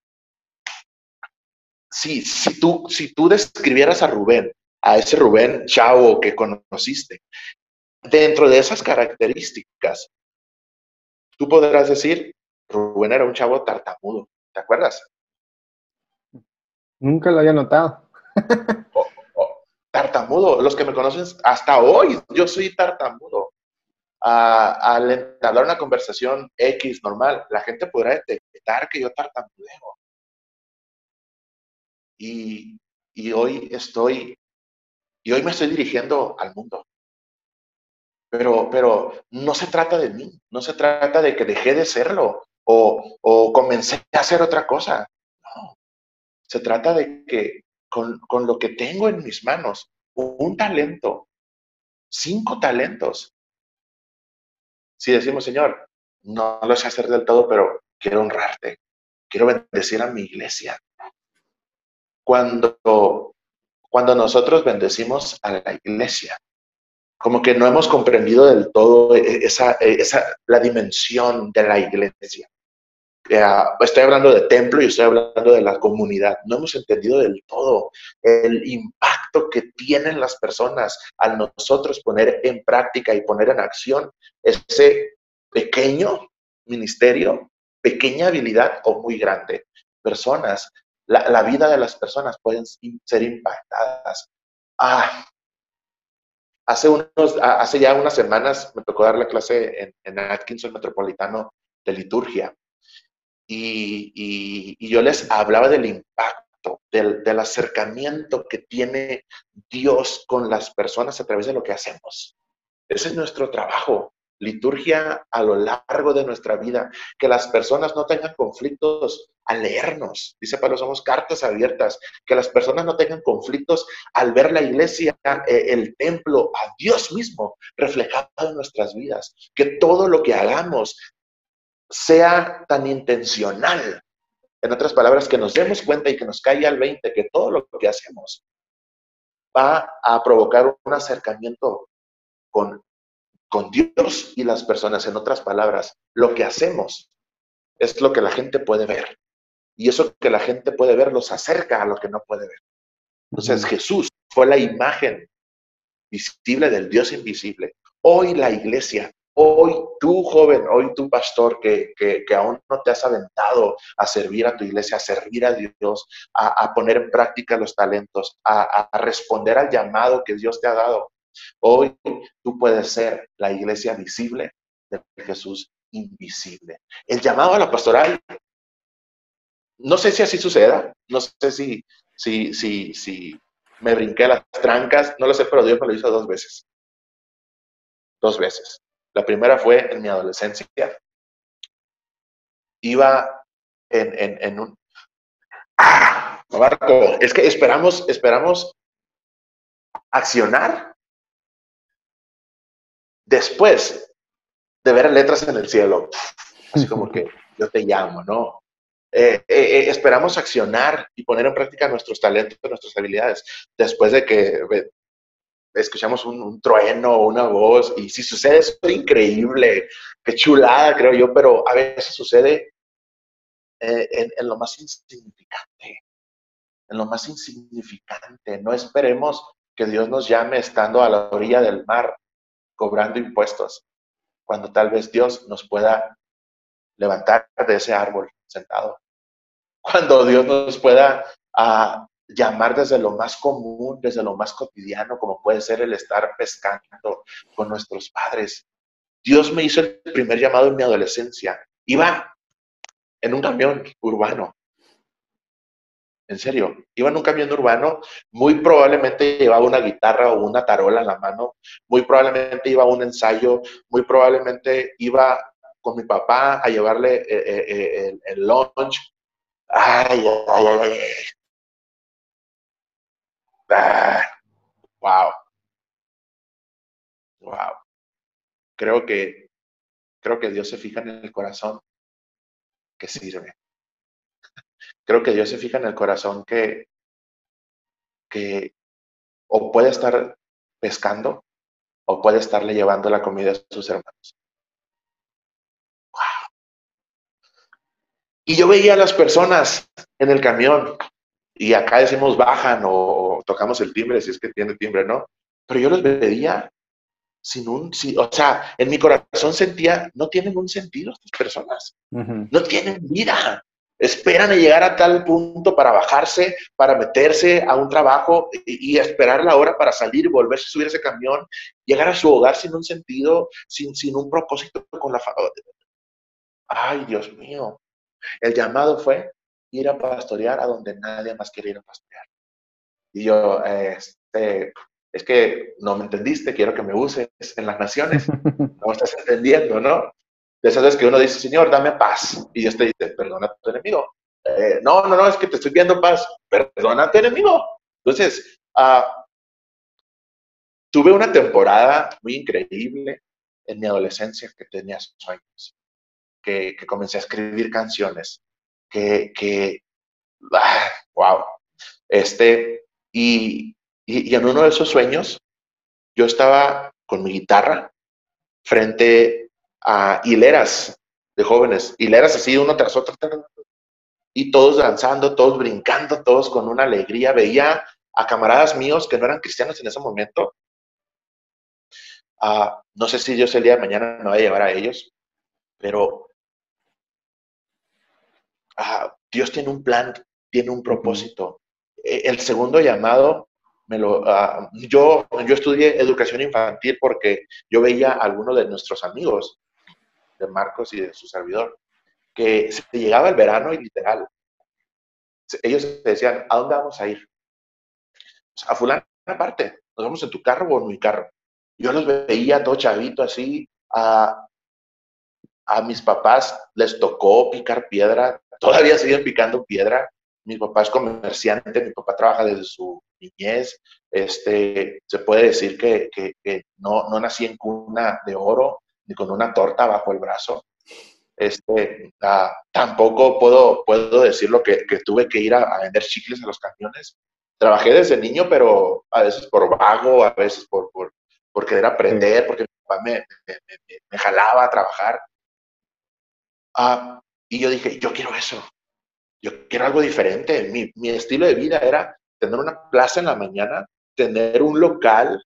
si, si, tú, si tú describieras a Rubén, a ese Rubén chavo que conociste, dentro de esas características, Tú podrás decir, Rubén era un chavo tartamudo, ¿te acuerdas? Nunca lo había notado. tartamudo, los que me conocen hasta hoy, yo soy tartamudo. al hablar una conversación X normal, la gente podrá detectar que yo tartamudeo. Y, y hoy estoy, y hoy me estoy dirigiendo al mundo. Pero, pero no se trata de mí, no se trata de que dejé de serlo o, o comencé a hacer otra cosa. No, se trata de que con, con lo que tengo en mis manos, un talento, cinco talentos. Si decimos, Señor, no lo sé hacer del todo, pero quiero honrarte, quiero bendecir a mi iglesia. Cuando, cuando nosotros bendecimos a la iglesia, como que no hemos comprendido del todo esa, esa, la dimensión de la iglesia. estoy hablando de templo y estoy hablando de la comunidad. No hemos entendido del todo el impacto que tienen las personas al nosotros poner en práctica y poner en acción ese pequeño ministerio, pequeña habilidad o muy grande. Personas, la, vida de las personas pueden ser impactadas. Ah, hace, unos, hace ya unas semanas me tocó dar la clase en, en Atkinson Metropolitano de liturgia y, yo les hablaba del impacto, del, del acercamiento que tiene Dios con las personas a través de lo que hacemos. Ese es nuestro trabajo liturgia a lo largo de nuestra vida, que las personas no tengan conflictos al leernos. Dice Pablo, somos cartas abiertas, que las personas no tengan conflictos al ver la iglesia, eh, el templo, a Dios mismo reflejado en nuestras vidas, que todo lo que hagamos sea tan intencional. En otras palabras, que nos demos cuenta y que nos caiga al 20, que todo lo que hacemos va a provocar un acercamiento con con Dios y las personas. En otras palabras, lo que hacemos es lo que la gente puede ver. Y eso que la gente puede ver los acerca a lo que no puede ver. Entonces Jesús fue la imagen visible del Dios invisible. Hoy la iglesia, hoy tú joven, hoy tú pastor que, que, aún no te has aventado a servir a tu iglesia, a servir a Dios, a, poner en práctica los talentos, a responder al llamado que Dios te ha dado. Hoy tú puedes ser la iglesia visible de Jesús invisible. El llamado a la pastoral, no sé si así suceda, no sé si, si, si, si me brinqué las trancas, no lo sé, pero Dios me lo hizo dos veces. Dos veces. La primera fue en mi adolescencia. Iba en, en, en un... ¡Ah! Marco, es que esperamos, esperamos accionar después de ver letras en el cielo, así como que yo te llamo, ¿no? Eh, eh, eh, esperamos accionar y poner en práctica nuestros talentos, nuestras habilidades, después de que escuchamos un, trueno o una voz, y si sucede eso, es increíble, qué chulada, creo yo, pero a veces sucede en, en lo más insignificante, en lo más insignificante. No esperemos que Dios nos llame estando a la orilla del mar cobrando impuestos, cuando tal vez Dios nos pueda levantar de ese árbol sentado. Cuando Dios nos pueda ah, llamar desde lo más común, desde lo más cotidiano, como puede ser el estar pescando con nuestros padres. Dios me hizo el primer llamado en mi adolescencia. Iba en un camión urbano en serio, iba en un camión urbano, muy probablemente llevaba una guitarra o una tarola en la mano, muy probablemente iba a un ensayo, muy probablemente iba con mi papá a llevarle eh, eh, eh, el, lunch. Ay, ay, ay, wow. Wow. Creo que, creo que Dios se fija en el corazón que sirve creo que Dios se fija en el corazón que, que o puede estar pescando o puede estarle llevando la comida a sus hermanos. Y yo veía a las personas en el camión y acá decimos bajan o, tocamos el timbre si es que tiene timbre, ¿no? Pero yo los veía sin un, o sea, en mi corazón sentía, no tienen un sentido estas personas, no tienen vida, Esperan a llegar a tal punto para bajarse, para meterse a un trabajo y, esperar la hora para salir y volverse a subir ese camión, llegar a su hogar sin un sentido, sin, sin un propósito con la familia. Ay, Dios mío. El llamado fue ir a pastorear a donde nadie más quiere ir a pastorear. Y yo, este, es que no me entendiste, quiero que me uses en las naciones. No estás entendiendo, ¿no? De esas veces que uno dice, Señor, dame paz. Y Dios te dice, perdona a tu enemigo. Eh, no, no, no, es que te estoy viendo paz. Perdona a tu enemigo. Entonces, ah, tuve una temporada muy increíble en mi adolescencia que tenía sueños. que, comencé a escribir canciones, que, que wow, ah, este, y, y, en uno de esos sueños, yo estaba con mi guitarra frente a hileras de jóvenes, hileras así uno tras otro, y todos danzando, todos brincando, todos con una alegría. Veía a camaradas míos que no eran cristianos en ese momento. Ah, no sé si Dios el día de mañana me va a llevar a ellos, pero ah, Dios tiene un plan, tiene un propósito. E, el segundo llamado, me lo, ah, yo, yo estudié educación infantil porque yo veía a algunos de nuestros amigos, de Marcos y de su servidor, que se llegaba el verano y literal, ellos decían, ¿a dónde vamos a ir? Pues, a fulana parte, nos vamos en tu carro o en mi carro. Yo los veía todo chavito así, a, a mis papás les tocó picar piedra, todavía siguen picando piedra. Mi papá es comerciante, mi papá trabaja desde su niñez. Este, se puede decir que, que, que no, no nací en cuna de oro con una torta bajo el brazo. Este, ah, tampoco puedo, puedo decirlo que, que tuve que ir a, vender chicles a los camiones. Trabajé desde niño, pero a veces por vago, a veces por, por, por querer aprender, porque mi papá me, me, me, jalaba a trabajar. Ah, y yo dije, yo quiero eso. Yo quiero algo diferente. Mi, mi estilo de vida era tener una plaza en la mañana, tener un local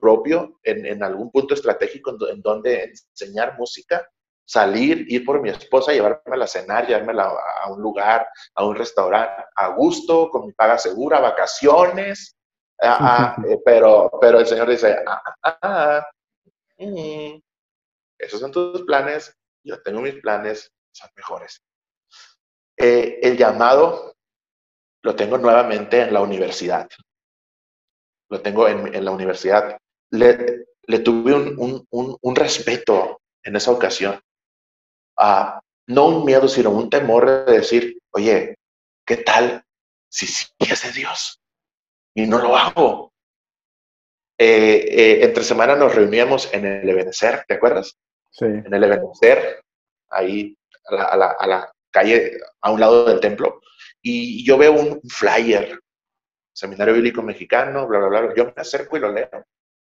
propio en, en algún punto estratégico en, en, donde enseñar música salir, ir por mi esposa, llevármela a cenar, llevármela a un lugar, a un restaurante, a gusto, con mi paga segura, vacaciones. Ah, ah, eh, pero, pero el Señor dice, ah, ah, mm, esos son tus planes, yo tengo mis planes, son mejores. Eh, el llamado lo tengo nuevamente en la universidad. Lo tengo en, la universidad. Le, le tuve un, un, un respeto en esa ocasión no un miedo, sino un temor de decir, oye, ¿qué tal si sí es de Dios? Y no lo hago. Eh, eh, entre semana nos reuníamos en el Ebenezer, ¿te acuerdas? Sí. En el Ebenezer, ahí a la, calle, a un lado del templo, y yo veo un flyer, Seminario Bíblico Mexicano, bla, bla, bla. Yo me acerco y lo leo.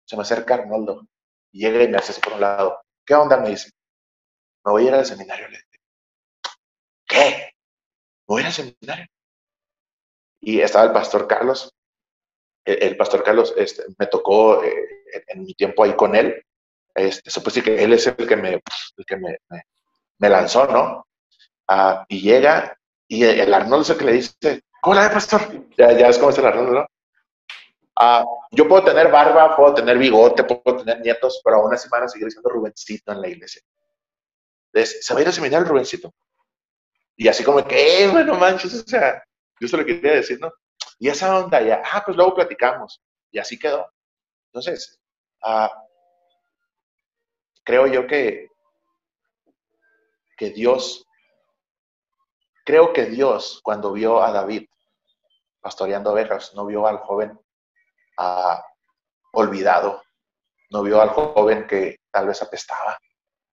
Se me acerca Arnoldo, y llega y me hace así por un lado. ¿Qué onda? Me dice me voy a ir al seminario. Le ¿qué? Me voy a ir al seminario. Y estaba el pastor Carlos. El, pastor Carlos este, me tocó eh, en mi tiempo ahí con él. Este, se puede decir que él es el que me, el que me, me, lanzó, ¿no? Ah, y llega y el Arnoldo es el que le dice, hola, pastor. Ya, ya es como es el Arnoldo, ¿no? Ah, yo puedo tener barba, puedo tener bigote, puedo tener nietos, pero aún así van a seguir siendo Rubencito en la iglesia se va a ir a seminario Rubencito. Y así como que, eh, bueno, manches, o sea, yo solo quería decir, ¿no? Y esa onda ya, ah, pues luego platicamos. Y así quedó. Entonces, ah, creo yo que, que Dios, creo que Dios cuando vio a David pastoreando ovejas, no vio al joven ah, olvidado, no vio al joven que tal vez apestaba,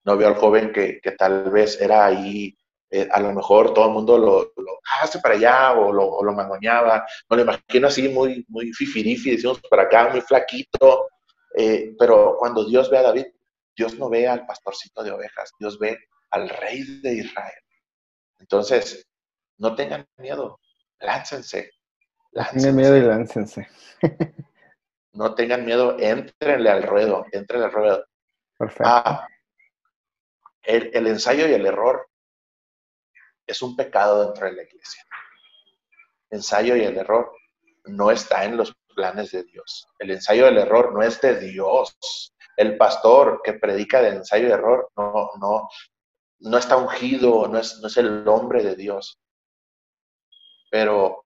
no vio al joven que, tal vez era ahí, eh, a lo mejor todo el mundo lo, lo hace para allá o lo, o lo no lo imagino así muy, muy fifirifi, decimos para acá, muy flaquito, eh, pero cuando Dios ve a David, Dios no ve al pastorcito de ovejas, Dios ve al rey de Israel. Entonces, no tengan miedo, láncense. láncense. Tengan miedo y láncense. no tengan miedo, entrenle al ruedo, entrenle al ruedo. Perfecto. Ah, el, ensayo y el error es un pecado dentro de la iglesia. Ensayo y el error no está en los planes de Dios. El ensayo y el error no es de Dios. El pastor que predica de ensayo y error no, no, no está ungido, no es, no es el hombre de Dios. Pero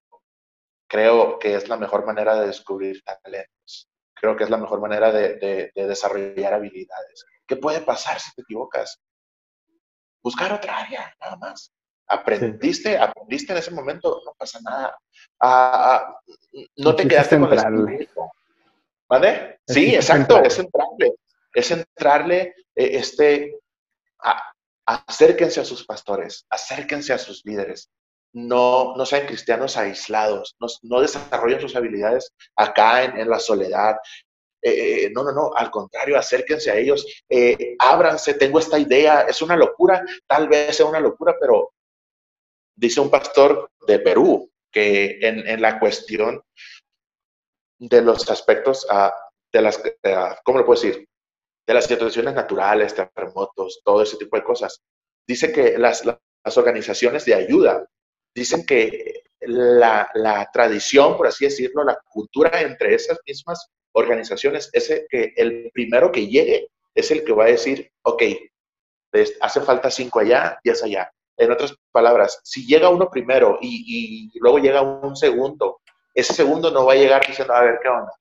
creo que es la mejor manera de descubrir talentos. Creo que es la mejor manera de, de desarrollar habilidades. ¿Qué puede pasar si te equivocas? buscar otra área, nada más. Aprendiste, aprendiste en ese momento, no pasa nada. Ah, ah, no te quedaste con el ¿Vale? Sí, exacto, es entrarle. Es entrarle, eh, este, acérquense a sus pastores, acérquense a sus líderes. No, no sean cristianos aislados, no, no desarrollen sus habilidades acá en, la soledad. Eh, eh, no, no, no, al contrario, acérquense a ellos, eh, ábranse, tengo esta idea, es una locura, tal vez sea una locura, pero dice un pastor de Perú que en, la cuestión de los aspectos, ah, de las, ah, ¿cómo lo puedo decir? De las situaciones naturales, terremotos, todo ese tipo de cosas. Dice que las, las organizaciones de ayuda dicen que la, la, tradición, por así decirlo, la cultura entre esas mismas organizaciones es que el primero que llegue es el que va a decir, ok, hace falta cinco allá, es allá. En otras palabras, si llega uno primero y, y, luego llega un segundo, ese segundo no va a llegar diciendo, a ver, ¿qué onda?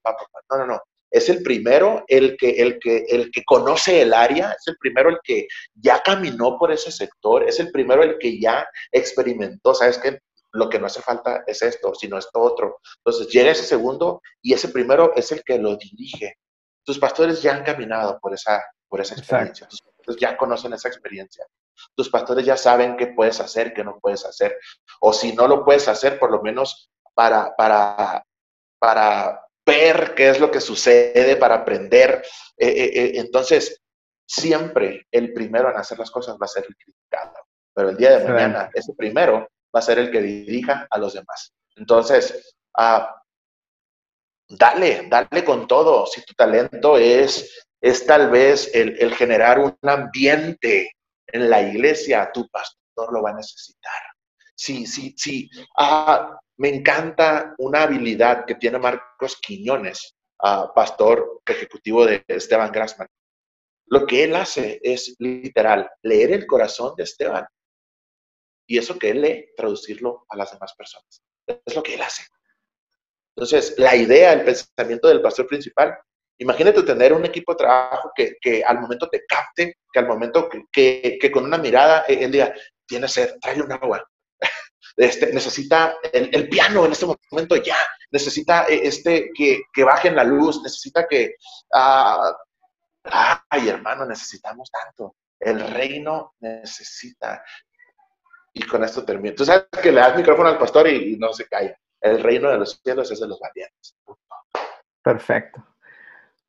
No, no, no. Es el primero el que, el, que, el que conoce el área, es el primero el que ya caminó por ese sector, es el primero el que ya experimentó, ¿sabes qué? Lo que no hace falta es esto, sino esto otro. Entonces llega ese segundo y ese primero es el que lo dirige. Tus pastores ya han caminado por esa, por esa experiencia. Tus pastores ya conocen esa experiencia. Tus pastores ya saben qué puedes hacer, qué no puedes hacer. O si no lo puedes hacer, por lo menos para, para, para ver qué es lo que sucede, para aprender. Eh, eh, eh, entonces, siempre el primero en hacer las cosas va a ser el criticado. Pero el día de mañana, ese primero va a ser el que dirija a los demás. Entonces, ah, dale, dale con todo. Si tu talento es, es tal vez el, el generar un ambiente en la iglesia, tu pastor lo va a necesitar. Sí, sí, sí. Ah, me encanta una habilidad que tiene Marcos Quiñones, ah, pastor ejecutivo de Esteban Grassman. Lo que él hace es literal, leer el corazón de Esteban y eso que él lee, traducirlo a las demás personas. Es lo que él hace. Entonces, la idea, el pensamiento del pastor principal Imagínate tener un equipo de trabajo que, que al momento te capte, que al momento que, que, con una mirada eh, él diga, tiene sed, trae un agua. Este, necesita el, piano en este momento ya, necesita eh, este, que, que bajen la luz, necesita que, ah, ay hermano, necesitamos tanto. El reino necesita. Y con esto termino. Tú sabes que le das micrófono al pastor y, no se calla. El reino de los cielos es de los valientes. Perfecto.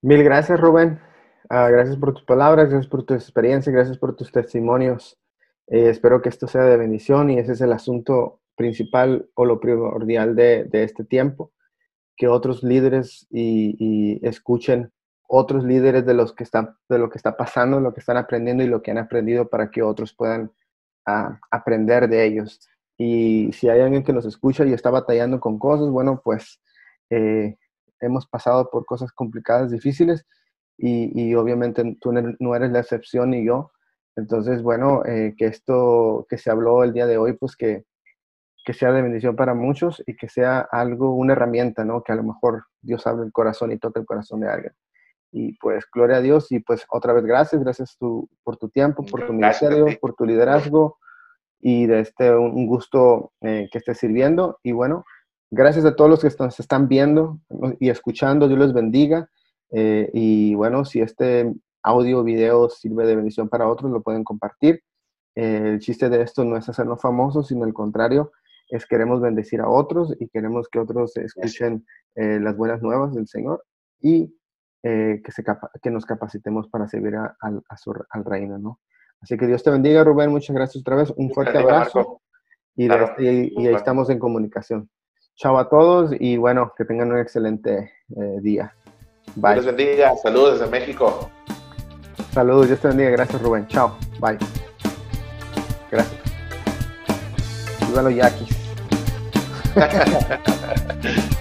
Mil gracias, Rubén. Ah, gracias por tus palabras, gracias por tu experiencia, gracias por tus testimonios. Eh, espero que esto sea de bendición y ese es el asunto principal o lo primordial de, este tiempo, que otros líderes y, escuchen otros líderes de, los que están, de lo que está pasando, lo que están aprendiendo y lo que han aprendido para que otros puedan ah, aprender de ellos. Y si hay alguien que nos escucha y está batallando con cosas, bueno, pues eh, hemos pasado por cosas complicadas, difíciles, y, obviamente tú no eres la excepción ni yo. Entonces, bueno, eh, que esto que se habló el día de hoy, pues que, que sea de bendición para muchos y que sea algo, una herramienta, ¿no? Que a lo mejor Dios abre el corazón y toca el corazón de alguien. Y pues, gloria a Dios y pues otra vez gracias, gracias tu, por tu tiempo, por tu ministerio, por tu liderazgo y de este un gusto eh, que estés sirviendo. Y bueno, Gracias a todos los que nos están viendo y escuchando. Dios les bendiga. Eh, y bueno, si este audio video sirve de bendición para otros, lo pueden compartir. Eh, el chiste de esto no es hacernos famosos, sino al contrario, es queremos bendecir a otros y queremos que otros escuchen eh, las buenas nuevas del Señor y que, se que nos capacitemos para servir al reino, ¿no? Así que Dios te bendiga, Rubén. Muchas gracias otra vez. Un fuerte abrazo. y, y ahí estamos en comunicación. Chao a todos y bueno, que tengan un excelente eh, día. Bye. Dios bendiga. Saludos desde México. Saludos, Dios te bendiga. Gracias, Rubén. Chao. Bye. Gracias. Viva los yaquis.